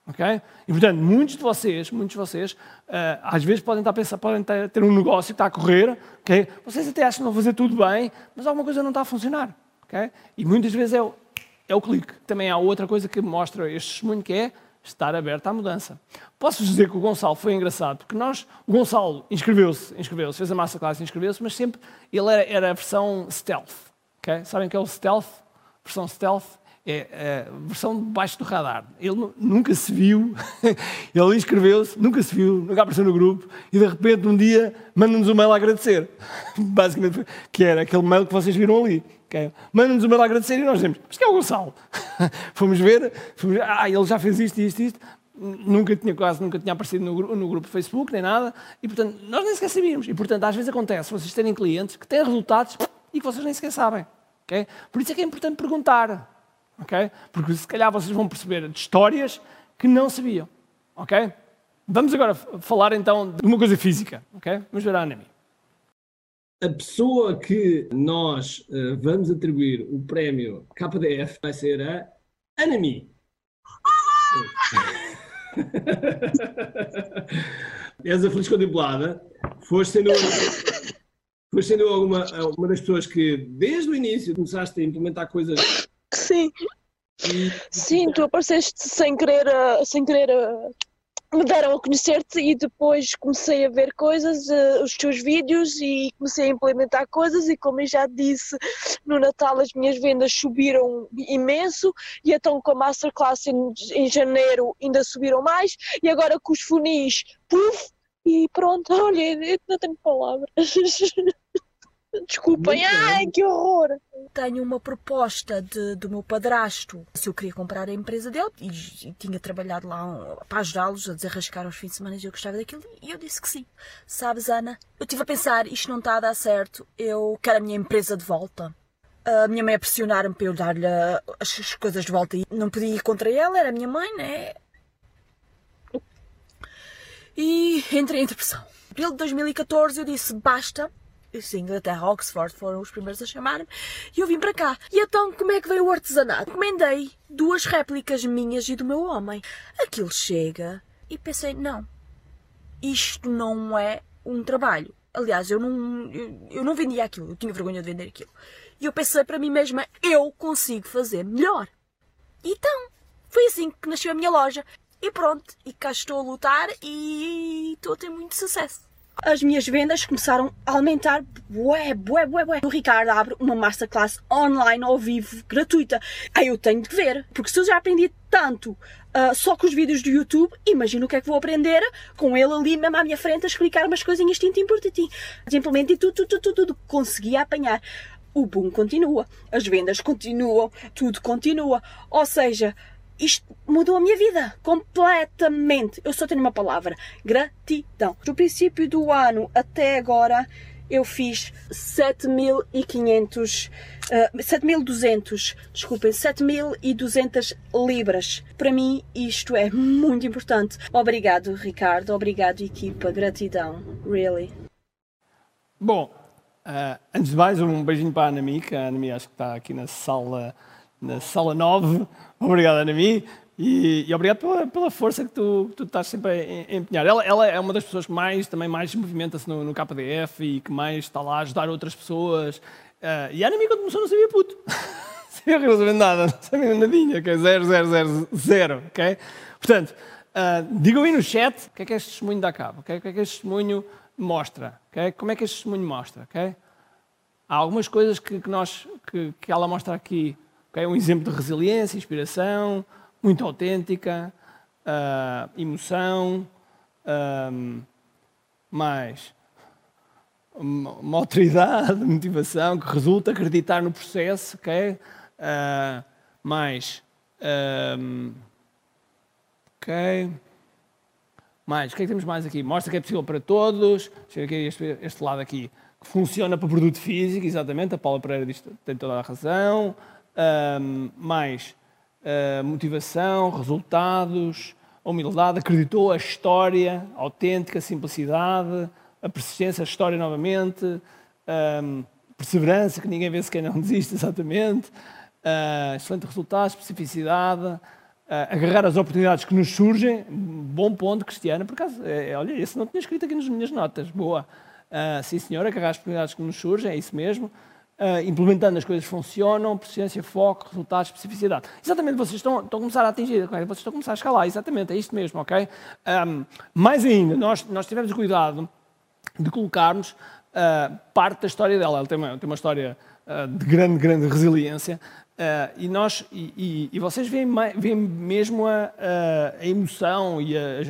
Okay? E portanto, muitos de vocês, muitos de vocês, uh, às vezes podem estar a pensar, podem ter, ter, um negócio que está a correr, okay? vocês até acham que vão fazer tudo bem, mas alguma coisa não está a funcionar. Okay? E muitas vezes é o, é o clique. Também há outra coisa que mostra este testemunho que é estar aberto à mudança. Posso dizer que o Gonçalo foi engraçado, porque nós, o Gonçalo inscreveu-se, inscreveu-se, fez a masterclass, inscreveu-se, mas sempre ele era, era a versão stealth. Okay? Sabem o que é o stealth? Versão stealth é a versão debaixo do radar. Ele nunca se viu, ele inscreveu-se, nunca se viu, nunca apareceu no grupo e de repente um dia manda-nos um mail a agradecer. Basicamente, que era aquele mail que vocês viram ali. Okay? Manda-nos um mail a agradecer e nós dizemos, mas que é o Gonçalo? fomos ver, fomos ver, ah, ele já fez isto, isto, isto. Nunca tinha, quase nunca tinha aparecido no, no grupo Facebook, nem nada, e portanto, nós nem sequer sabíamos. E portanto, às vezes acontece vocês terem clientes que têm resultados e que vocês nem sequer sabem. Okay? Por isso é que é importante perguntar ok? Porque se calhar vocês vão perceber de histórias que não sabiam, ok? Vamos agora falar então de uma coisa física, ok? Vamos ver a Anami. A pessoa que nós uh, vamos atribuir o prémio KDF vai ser a Anami. és a feliz contemplada, foste sendo, foste sendo alguma, uma das pessoas que desde o início começaste a implementar coisas. Sim. Sim, tu apareceste sem querer, eh, sem querer eh, me deram a conhecer-te e depois comecei a ver coisas, uh, os teus vídeos e comecei a implementar coisas e como eu já disse, no Natal as minhas vendas subiram imenso e então com a Masterclass em, em janeiro ainda subiram mais e agora com os funis, puf, e pronto, olha, não tenho palavras. Desculpem, ai que horror! Tenho uma proposta de, do meu padrasto, se eu queria comprar a empresa dele, e, e tinha trabalhado lá um, para ajudá-los a desarrascar os fins de semana e eu gostava daquilo, e eu disse que sim. Sabes, Ana, eu estive a pensar, isto não está a dar certo, eu quero a minha empresa de volta. A minha mãe a pressionar-me para eu dar-lhe as, as coisas de volta e não podia ir contra ela, era a minha mãe, né? E entrei em depressão. Em abril de 2014 eu disse basta, isso, Inglaterra, Oxford foram os primeiros a chamar-me, e eu vim para cá. E então, como é que veio o artesanato? Encomendei duas réplicas minhas e do meu homem. Aquilo chega e pensei, não, isto não é um trabalho. Aliás, eu não, eu, eu não vendia aquilo, eu tinha vergonha de vender aquilo. E eu pensei para mim mesma, eu consigo fazer melhor. Então, foi assim que nasceu a minha loja. E pronto, e cá estou a lutar e estou a ter muito sucesso as minhas vendas começaram a aumentar. Bué, bué, bué, bué. O Ricardo abre uma masterclass online ao vivo, gratuita. Aí eu tenho que ver, porque se eu já aprendi tanto uh, só com os vídeos do YouTube, imagino o que é que vou aprender com ele ali mesmo à minha frente a explicar umas coisinhas tintim por tintim. Simplesmente tudo, tudo, tudo, tudo. Consegui apanhar. O boom continua, as vendas continuam, tudo continua. Ou seja, isto mudou a minha vida completamente. Eu só tenho uma palavra: gratidão. Do princípio do ano até agora, eu fiz 7.500, uh, 7.200, desculpem, 7.200 libras. Para mim, isto é muito importante. Obrigado, Ricardo. Obrigado, equipa. Gratidão. Really. Bom, uh, antes de mais, um beijinho para a Anami, que a Anami acho que está aqui na sala na sala 9. Obrigado, Anami. E, e obrigado pela, pela, força que tu, tu estás sempre a, empenhar. Ela, ela, é uma das pessoas que mais também mais movimenta-se no, no, KDF e que mais está lá a ajudar outras pessoas. Uh, e a Anami, quando começou, não sabia puto. sabia rigorosamente nada, não sabia nadinha, é 0000, ok? Portanto, uh, digam aí no chat o que é que este testemunho dá cabo, okay? o que é que este testemunho mostra, okay? como é que este testemunho mostra, ok? Há algumas coisas que, que nós, que, que ela mostra aqui Okay? Um exemplo de resiliência, inspiração, muito autêntica, uh, emoção, mais uma autoridade, motivação que resulta acreditar no processo, ok? Uh, mais um, ok mais, o que é que temos mais aqui? Mostra que é possível para todos. Deixa eu ver este, este lado aqui. Que funciona para produto físico, exatamente. A Paula Pereira diz, tem toda a razão um, mais uh, motivação, resultados, humildade, acreditou a história autêntica, a simplicidade, a persistência, a história novamente, um, perseverança, que ninguém vê se quem não desiste, exatamente, uh, excelente resultado, especificidade, uh, agarrar as oportunidades que nos surgem, bom ponto, Cristiana, por acaso, é, olha, esse não tinha escrito aqui nas minhas notas, boa. Uh, sim, senhora, agarrar as oportunidades que nos surgem, é isso mesmo uh, implementando as coisas funcionam, persistência, foco, resultados, especificidade. Exatamente, vocês estão, estão a começar a atingir, vocês estão a começar a escalar, exatamente, é isto mesmo, ok? Um, mais ainda, nós, nós tivemos cuidado de colocarmos uh, parte da história dela. Ela tem uma, tem uma história uh, de grande, grande resiliência. E, nós, e, e, e, vocês veem, veem mesmo a, a, emoção e a,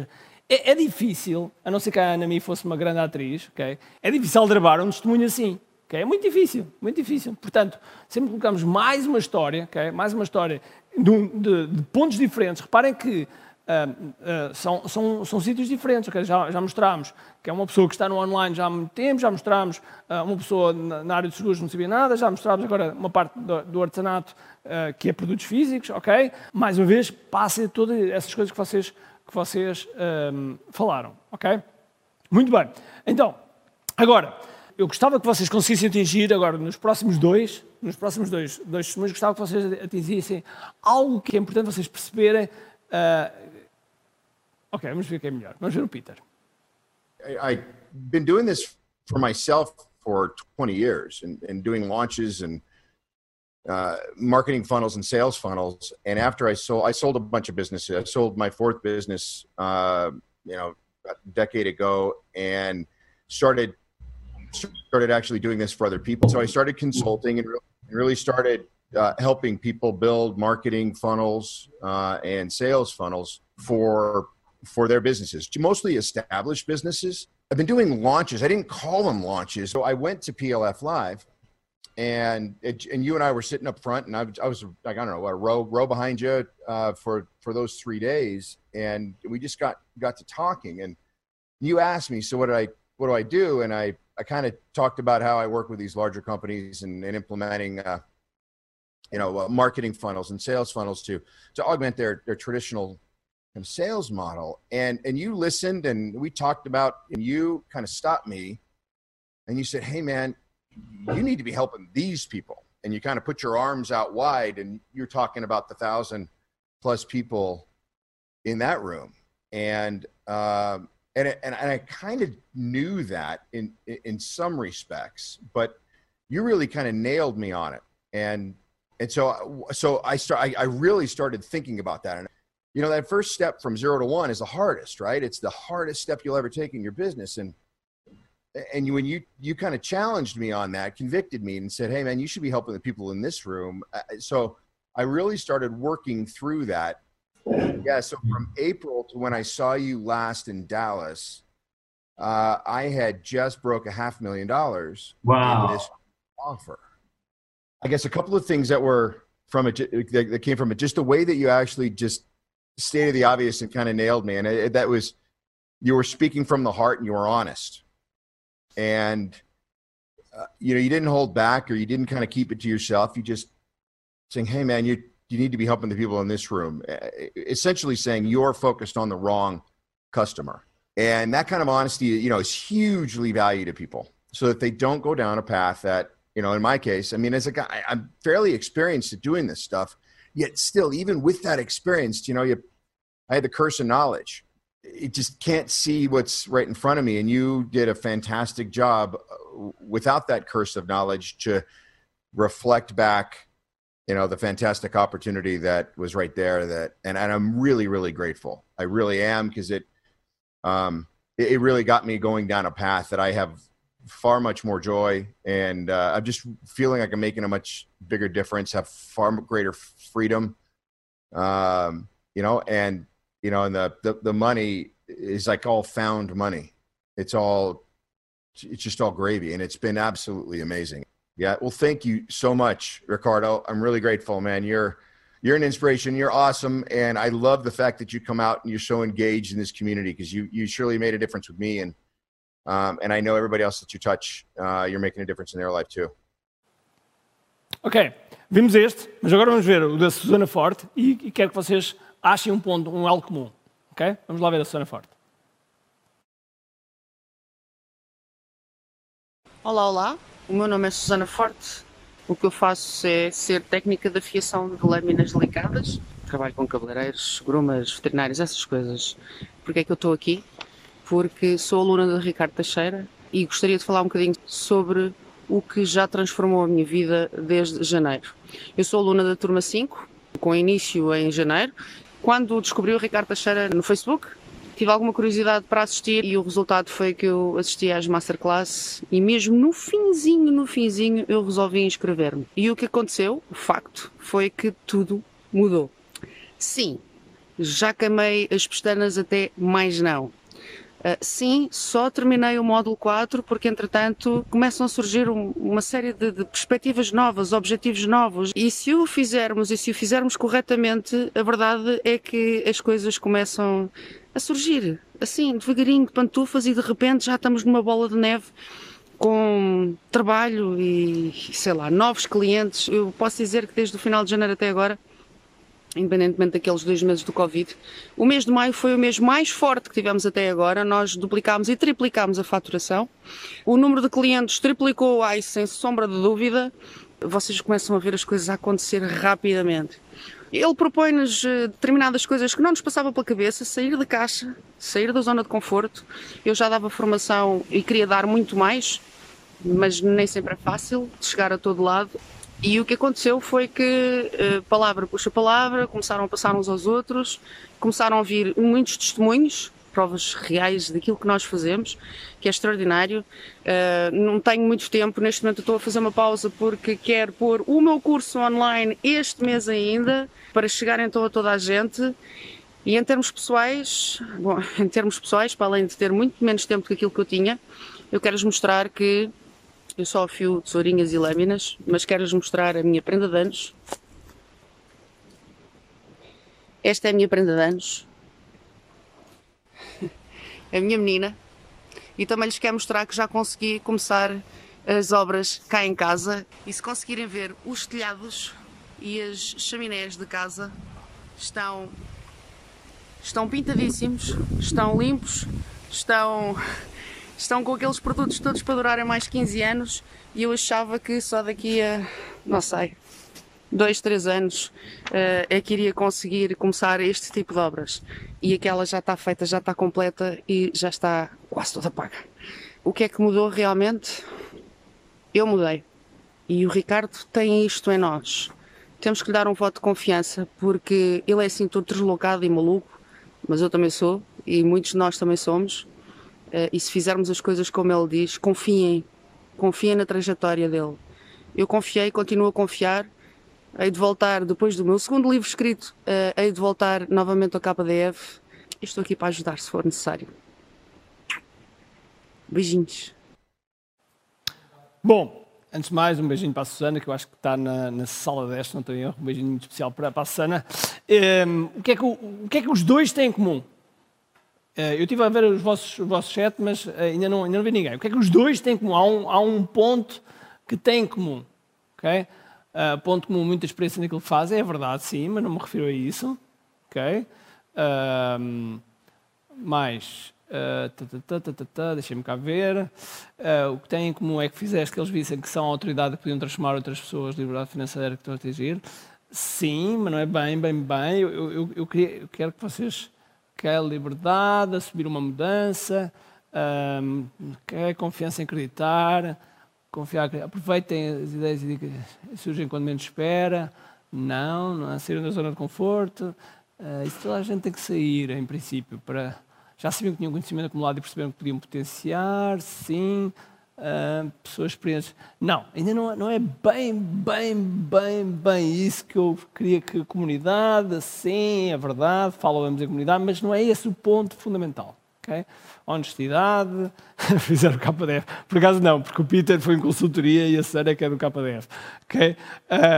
é, é, difícil, a não ser que a Anami fosse uma grande atriz, okay? é difícil gravar um testemunho assim. Okay? É muito difícil, muito difícil. Portanto, sempre colocamos mais uma história, okay? mais uma história de, de, de, pontos diferentes. Reparem que uh, uh, são, são, são sítios diferentes. Okay? Já, já mostramos que é uma pessoa que está no online já há muito tempo, já mostramos uh, uma pessoa na, na, área de seguros não sabia nada, já mostramos agora uma parte do, do artesanato que é produtos físicos, ok? Mais uma vez, passem todas essas coisas que vocês, que vocês falaram, ok? Muito bem. Então, agora eu gostava que vocês conseguissem atingir agora nos próximos dois, nos próximos dois, dois testemunhos, gostava que vocês atingissem algo que é importante vocês perceberem. Uh... Ok, vamos ver o que é melhor. Vamos ver o Peter. I, I've been doing this for myself for 20 years and, and doing launches and uh, marketing funnels and sales funnels. And after I sold, I sold a bunch of businesses. I sold my fourth business, uh, you know, a decade ago, and started started actually doing this for other people. So I started consulting and really started uh, helping people build marketing funnels uh, and sales funnels for for their businesses, mostly established businesses. I've been doing launches. I didn't call them launches. So I went to PLF Live and it, and you and I were sitting up front, and I, I was like I don't know a row row behind you uh, for for those three days, and we just got got to talking, and you asked me, so what did I what do I do? And I I kind of talked about how I work with these larger companies and, and implementing uh, you know uh, marketing funnels and sales funnels to to augment their their traditional kind of sales model, and and you listened, and we talked about, and you kind of stopped me, and you said, hey man you need to be helping these people. And you kind of put your arms out wide and you're talking about the thousand plus people in that room. And, um, and, and, and I kind of knew that in, in some respects, but you really kind of nailed me on it. And, and so, so I start, I, I really started thinking about that. And, you know, that first step from zero to one is the hardest, right? It's the hardest step you'll ever take in your business. And, and when you you kind of challenged me on that, convicted me, and said, "Hey, man, you should be helping the people in this room." Uh, so I really started working through that. Yeah. So from April to when I saw you last in Dallas, uh, I had just broke a half million dollars. Wow. this offer. I guess a couple of things that were from it that came from it, just the way that you actually just stated the obvious and kind of nailed me, and it, that was you were speaking from the heart and you were honest and uh, you know you didn't hold back or you didn't kind of keep it to yourself you just saying hey man you you need to be helping the people in this room essentially saying you're focused on the wrong customer. And that kind of honesty you know is hugely valued to people. So that they don't go down a path that you know in my case i mean as a guy i'm fairly experienced at doing this stuff yet still even with that experience you know you i had the curse of knowledge. It just can't see what's right in front of me. And you did a fantastic job uh, without that curse of knowledge to reflect back, you know, the fantastic opportunity that was right there. That and, and I'm really, really grateful. I really am because it, um, it, it really got me going down a path that I have far much more joy and uh, i'm just feeling like i'm making a much bigger difference have far greater freedom um, you know and you know, and the, the, the money is like all found money. It's all, it's just all gravy. And it's been absolutely amazing. Yeah. Well, thank you so much, Ricardo. I'm really grateful, man. You're, you're an inspiration. You're awesome. And I love the fact that you come out and you're so engaged in this community because you, you surely made a difference with me. And, um, and I know everybody else that you touch, uh, you're making a difference in their life too. Ok, vimos este, mas agora vamos ver o da Susana Forte e, e quero que vocês achem um ponto, um algo comum. Ok? Vamos lá ver a Susana Forte. Olá, olá. O meu nome é Susana Forte. O que eu faço é ser técnica de afiação de lâminas delicadas. Trabalho com cabeleireiros, grumas, veterinários, essas coisas. Porquê é que eu estou aqui? Porque sou aluna de Ricardo Teixeira e gostaria de falar um bocadinho sobre o que já transformou a minha vida desde janeiro. Eu sou aluna da turma 5, com início em janeiro, quando descobri o Ricardo Teixeira no Facebook, tive alguma curiosidade para assistir e o resultado foi que eu assisti às masterclass e mesmo no finzinho, no finzinho, eu resolvi inscrever-me. E o que aconteceu, o facto, foi que tudo mudou. Sim, já camei as pestanas até mais não. Uh, sim, só terminei o módulo 4 porque, entretanto, começam a surgir um, uma série de, de, perspectivas novas, objetivos novos. E se o fizermos e se o fizermos corretamente, a verdade é que as coisas começam a surgir, assim, devagarinho, de pantufas, e de repente já estamos numa bola de neve com trabalho e, sei lá, novos clientes. Eu posso dizer que desde o final de janeiro até agora independentemente daqueles dois meses do Covid. O mês de maio foi o mês mais forte que tivemos até agora. Nós duplicámos e triplicámos a faturação. O número de clientes triplicou aí sem sombra de dúvida. Vocês começam a ver as coisas a acontecer rapidamente. Ele propõe-nos eh, determinadas coisas que não nos passava pela cabeça, sair da caixa, sair da zona de conforto. Eu já dava formação e queria dar muito mais, mas nem sempre é fácil chegar a todo lado. E o que aconteceu foi que uh, palavra puxa palavra, começaram a passar uns aos outros, começaram a vir muitos testemunhos, provas reais daquilo que nós fazemos, que é extraordinário. Uh, não tenho muito tempo, neste momento estou a fazer uma pausa porque quero pôr o meu curso online este mês ainda, para chegar então a toda a gente. E em termos pessoais, bom, em termos pessoais, para além de ter muito menos tempo do que aquilo que eu tinha, eu quero-vos mostrar que eu só afio tesourinhas e lâminas, mas quero-vos mostrar a minha prenda de anos. Esta é a minha prenda de anos. a minha menina. E também lhes quero mostrar que já consegui começar as obras cá em casa. E se conseguirem ver, os telhados e as chaminés de casa estão, estão pintadíssimos, estão limpos, estão estão com aqueles produtos todos para durarem mais 15 anos e eu achava que só daqui a, não sei, dois, três anos uh, é que iria conseguir começar este tipo de obras. E aquela já está feita, já está completa e já está quase toda paga. O que é que mudou realmente? Eu mudei. E o Ricardo tem isto em nós. Temos que lhe dar um voto de confiança porque ele é assim todo deslocado e maluco, mas eu também sou e muitos de nós também somos. Uh, e se fizermos as coisas como ele diz, confiem, confiem na trajetória dele. Eu confiei, continuo a confiar. Hei de voltar, depois do meu segundo livro escrito, uh, hei de voltar novamente ao KDF. Estou aqui para ajudar se for necessário. Beijinhos. Bom, antes de mais, um beijinho para a Susana, que eu acho que está na, na sala desta, não tenho erro. Um beijinho muito especial para, para a Susana. Um, ehm, o, que é que, o que é que os dois têm em comum? Eh, eu estive a ver os vossos, o vosso chat, mas eh, ainda não, ainda não vi ninguém. O que é que os dois têm em comum? Há um, há um ponto que têm em comum. Okay? Uh, ponto comum, muita experiência naquilo que fazem, é verdade, sim, mas não me refiro a isso. Okay? Uh, mais. Uh, Deixem-me cá ver. Uh, o que têm em comum é que fizeste que eles vissem que são a autoridade que podiam transformar outras pessoas, liberdade financeira que estão a atingir. Sim, mas não é bem, bem, bem. Eu, eu, eu, queria, eu quero que vocês quer liberdade, assumir uma mudança, um, quer confiança em acreditar, confiar, aproveitem as ideias que surgem quando menos espera, não, não é sair da zona de conforto, uh, isso toda a gente tem que sair, em princípio, para já sabiam que tinham conhecimento acumulado e perceberam que podiam potenciar, sim, uh, pessoas experientes. Não, ainda não, não é bem, bem, bem, bem isso que eu queria que a comunidade, sim, é verdade, falamos em comunidade, mas não é esse o ponto fundamental. Okay? Honestidade, fizeram KDF. Por acaso não, porque o Peter foi em consultoria e a Sara é que é do KDF. Okay?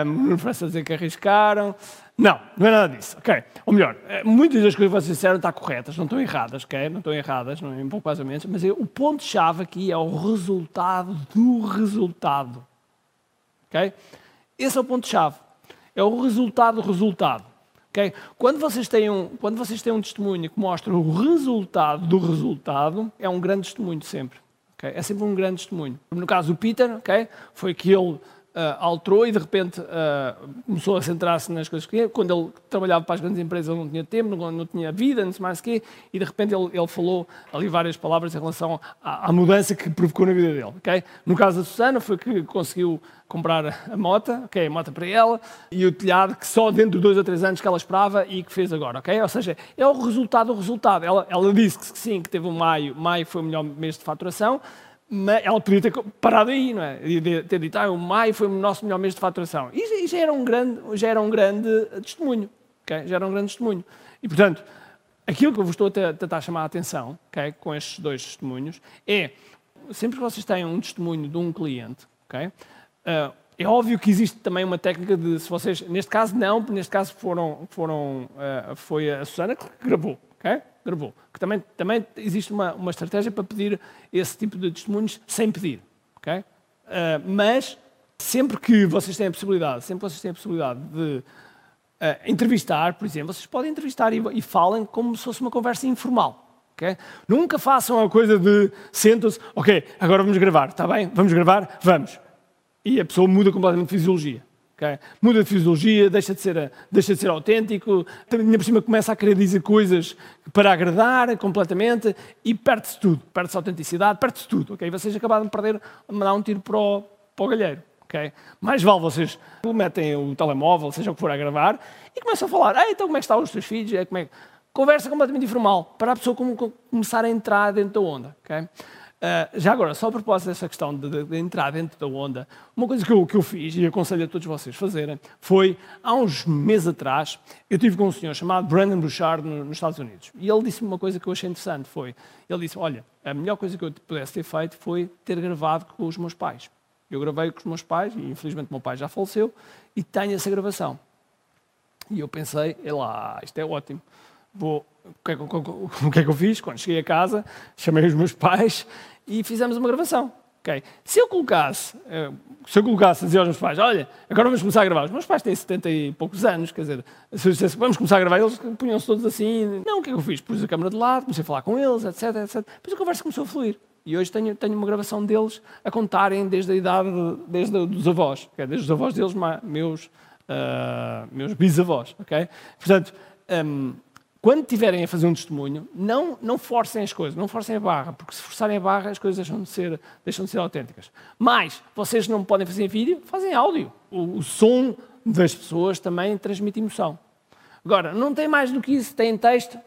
Um, parece dizer que arriscaram. Não, não é nada disso, ok? Ou melhor, eh, muitas das coisas que vocês disseram estão corretas, não estão erradas, ok? Não estão erradas, não é um pouco mais ou menos, mas é, o ponto-chave aqui é o resultado do resultado, ok? Esse é o ponto-chave, é o resultado do resultado, ok? Quando vocês, têm um, quando vocês têm um testemunho que mostra o resultado do resultado, é um grande testemunho sempre, ok? É sempre um grande testemunho. No caso do Peter, ok? Foi que ele uh, alterou e de repente uh, começou a centrar-se nas coisas que queria. Quando ele trabalhava para as grandes empresas, ele não tinha tempo, não, não tinha vida, não sei mais o quê, e de repente ele, ele, falou ali várias palavras em relação à, à, mudança que provocou na vida dele. Okay? No caso da Susana, foi que conseguiu comprar a moto, okay, a moto para ela, e o telhado que só dentro de dois ou três anos que ela esperava e que fez agora. Okay? Ou seja, é o resultado do resultado. Ela, ela disse que sim, que teve um maio, maio foi o melhor mês de faturação, mas ela podia ter parado aí, não é? E ter dito, ah, o maio foi o nosso melhor mês de faturação. E, já era um grande, já era um grande testemunho, okay? já era um grande testemunho. E, portanto, aquilo que eu vos estou a tentar chamar a atenção, okay, com estes dois testemunhos, é, sempre que vocês têm um testemunho de um cliente, okay, uh, é óbvio que existe também uma técnica de, se vocês, neste caso não, neste caso foram, foram, uh, foi a Susana que gravou, ok? Gravou. Que também, também existe uma, uma estratégia para pedir esse tipo de testemunhos sem pedir. Okay? Uh, mas sempre que vocês têm a possibilidade, sempre que vocês têm a possibilidade de uh, entrevistar, por exemplo, vocês podem entrevistar e, e falem como se fosse uma conversa informal. Okay? Nunca façam a coisa de sentam-se, ok, agora vamos gravar, está bem? Vamos gravar? Vamos. E a pessoa muda completamente de fisiologia. Okay? Muda de fisiologia, deixa de, ser, deixa de ser autêntico, ainda por cima começa a querer dizer coisas para agradar completamente e perde-se tudo. Perde-se a autenticidade, perde-se tudo. Okay? Vocês acabaram de perder, de mandar um tiro para o, para o galheiro. Okay? Mais vale vocês metem o telemóvel, seja o que for a gravar, e começam a falar, ah, então como é que estão os teus filhos? É, como é... Conversa completamente informal, para a pessoa começar a entrar dentro da onda. Okay? Uh, já agora, só a propósito dessa questão de, de, entrar dentro da onda, uma coisa que eu, que eu fiz e aconselho a todos vocês fazerem foi, há uns meses atrás, eu tive com um senhor chamado Brandon Bouchard no, nos Estados Unidos e ele disse-me uma coisa que eu achei interessante, foi, ele disse, olha, a melhor coisa que eu pudesse ter feito foi ter gravado com os meus pais. Eu gravei com os meus pais e infelizmente meu pai já faleceu e tenho essa gravação. E eu pensei, lá, isto é ótimo. Vou, o que, é que, o que é que eu fiz? Quando cheguei a casa, chamei os meus pais e fizemos uma gravação. Okay. Se eu colocasse, eh, se eu colocasse a dizer aos meus pais, olha, agora vamos começar a gravar. Os meus pais têm 70 e poucos anos, quer dizer, se eu dissesse, vamos começar a gravar, eles punham-se todos assim. Não, o que é que eu fiz? Pus a câmera de lado, comecei a falar com eles, etc, etc. Depois a conversa começou a fluir. E hoje tenho, tenho uma gravação deles a contarem desde a idade, desde os avós, okay? desde os avós deles, meus, uh, meus bisavós, ok? Portanto, um, quando tiverem a fazer um testemunho, não, não forcem as coisas, não forcem a barra, porque se forçarem a barra as coisas deixam de ser, deixam de ser autênticas. Mas, vocês não podem fazer vídeo, fazem áudio. O, o som das pessoas também transmite emoção. Agora, não tem mais do que isso, tem texto,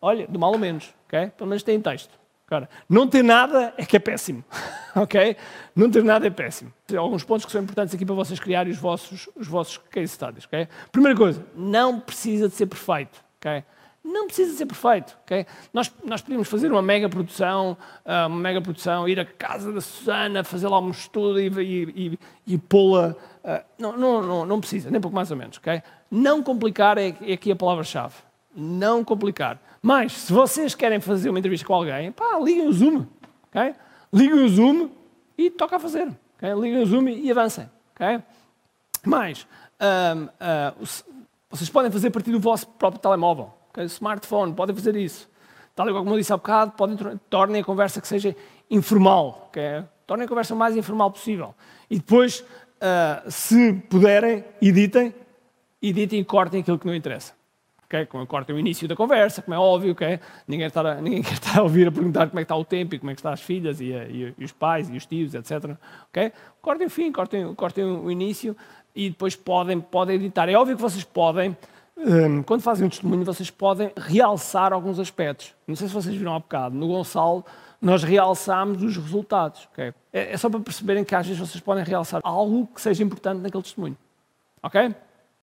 olha, do mal ou menos, ok? Pelo menos tem texto. Agora, não ter nada é que é péssimo, ok? Não ter nada é péssimo. Tem alguns pontos que são importantes aqui para vocês criarem os vossos, os vossos case studies, ok? Primeira coisa, não precisa de ser perfeito, ok? Não precisa ser perfeito, ok? Nós, nós podíamos fazer uma mega produção, ah, uma mega produção, ir à casa da Susana, fazer lá um estudo e, e, e, e pô-la. Uh, não, não, não, não, precisa, nem pouco mais ou menos, ok? Não complicar é, é aqui a palavra-chave. Não complicar. Mas, se vocês querem fazer uma entrevista com alguém, pá, liguem o Zoom, ok? Liguem o Zoom e toca a fazer, ok? Liguem o Zoom e, avancem, ok? Mais, um, uh, ah, vocês podem fazer a partir do vosso próprio telemóvel. Okay? Smartphone, podem fazer isso. Tal e como eu disse há bocado, podem, tornem a conversa que seja informal. Okay? Tornem a conversa o mais informal possível. E depois, uh, se puderem, editem, editem e cortem aquilo que não interessa. Okay? Como cortem o início da conversa, como é óbvio, okay? ninguém, a, ninguém quer estar a ouvir a perguntar como é que está o tempo e como é que estão as filhas e, e, e os pais e os tios, etc. Okay? Cortem o fim, cortem, cortem o início e depois podem, podem editar. É óbvio que vocês podem quando fazem um testemunho, vocês podem realçar alguns aspectos. Não sei se vocês viram há bocado, no Gonçalo, nós realçámos os resultados. É, é só para perceberem que às vezes vocês podem realçar algo que seja importante naquele testemunho. Ok?